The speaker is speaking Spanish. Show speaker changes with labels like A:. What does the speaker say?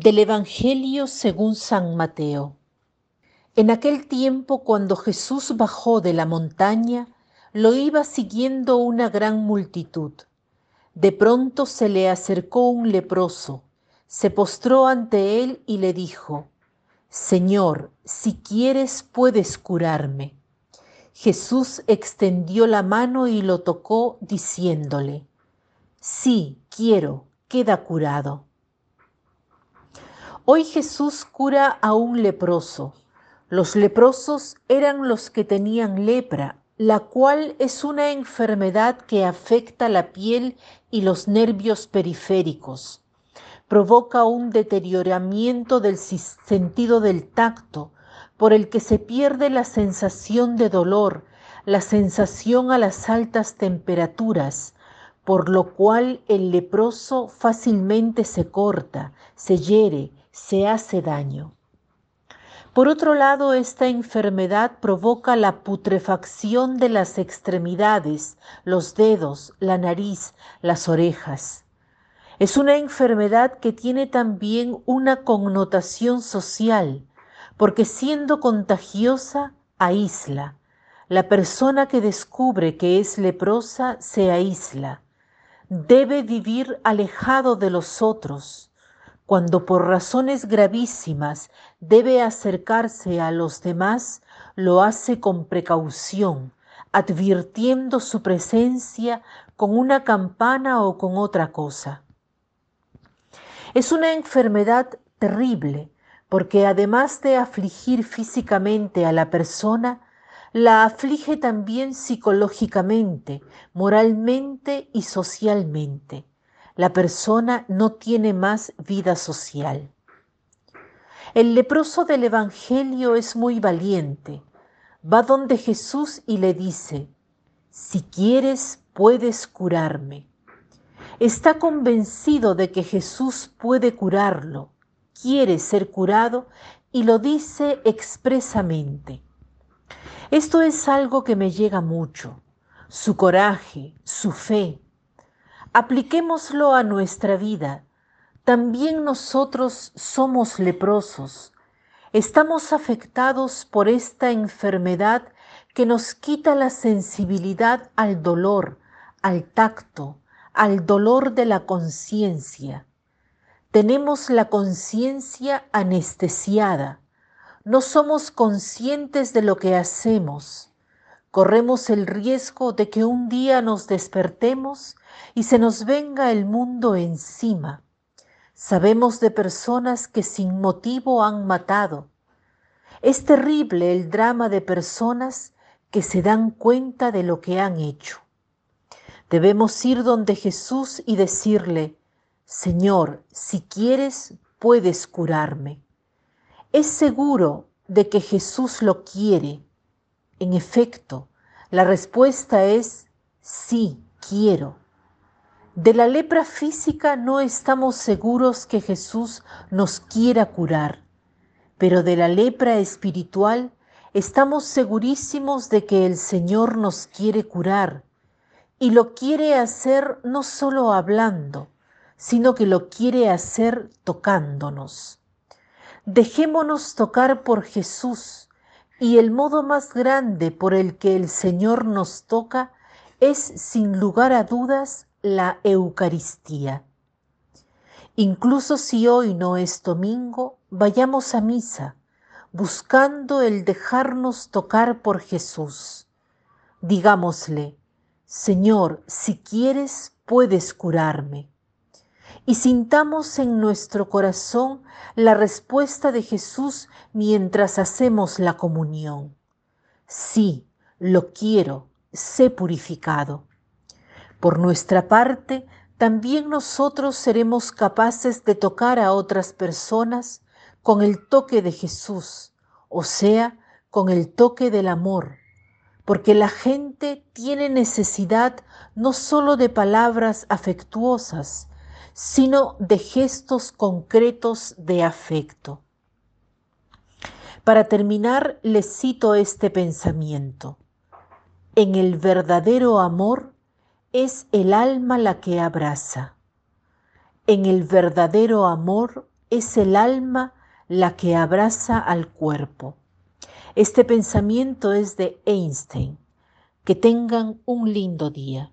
A: Del Evangelio según San Mateo. En aquel tiempo cuando Jesús bajó de la montaña, lo iba siguiendo una gran multitud. De pronto se le acercó un leproso, se postró ante él y le dijo, Señor, si quieres puedes curarme. Jesús extendió la mano y lo tocó diciéndole, Sí, quiero, queda curado. Hoy Jesús cura a un leproso. Los leprosos eran los que tenían lepra, la cual es una enfermedad que afecta la piel y los nervios periféricos. Provoca un deterioramiento del sentido del tacto, por el que se pierde la sensación de dolor, la sensación a las altas temperaturas, por lo cual el leproso fácilmente se corta, se hiere, se hace daño. Por otro lado, esta enfermedad provoca la putrefacción de las extremidades, los dedos, la nariz, las orejas. Es una enfermedad que tiene también una connotación social, porque siendo contagiosa, aísla. La persona que descubre que es leprosa se aísla. Debe vivir alejado de los otros cuando por razones gravísimas debe acercarse a los demás, lo hace con precaución, advirtiendo su presencia con una campana o con otra cosa. Es una enfermedad terrible porque además de afligir físicamente a la persona, la aflige también psicológicamente, moralmente y socialmente la persona no tiene más vida social. El leproso del Evangelio es muy valiente. Va donde Jesús y le dice, si quieres puedes curarme. Está convencido de que Jesús puede curarlo, quiere ser curado y lo dice expresamente. Esto es algo que me llega mucho, su coraje, su fe, Apliquémoslo a nuestra vida. También nosotros somos leprosos. Estamos afectados por esta enfermedad que nos quita la sensibilidad al dolor, al tacto, al dolor de la conciencia. Tenemos la conciencia anestesiada. No somos conscientes de lo que hacemos. Corremos el riesgo de que un día nos despertemos y se nos venga el mundo encima. Sabemos de personas que sin motivo han matado. Es terrible el drama de personas que se dan cuenta de lo que han hecho. Debemos ir donde Jesús y decirle, Señor, si quieres, puedes curarme. Es seguro de que Jesús lo quiere. En efecto, la respuesta es sí, quiero. De la lepra física no estamos seguros que Jesús nos quiera curar, pero de la lepra espiritual estamos segurísimos de que el Señor nos quiere curar y lo quiere hacer no solo hablando, sino que lo quiere hacer tocándonos. Dejémonos tocar por Jesús y el modo más grande por el que el Señor nos toca es sin lugar a dudas la Eucaristía. Incluso si hoy no es domingo, vayamos a misa, buscando el dejarnos tocar por Jesús. Digámosle, Señor, si quieres, puedes curarme. Y sintamos en nuestro corazón la respuesta de Jesús mientras hacemos la comunión. Sí, lo quiero, sé purificado. Por nuestra parte, también nosotros seremos capaces de tocar a otras personas con el toque de Jesús, o sea, con el toque del amor, porque la gente tiene necesidad no solo de palabras afectuosas, sino de gestos concretos de afecto. Para terminar, les cito este pensamiento. En el verdadero amor, es el alma la que abraza. En el verdadero amor es el alma la que abraza al cuerpo. Este pensamiento es de Einstein. Que tengan un lindo día.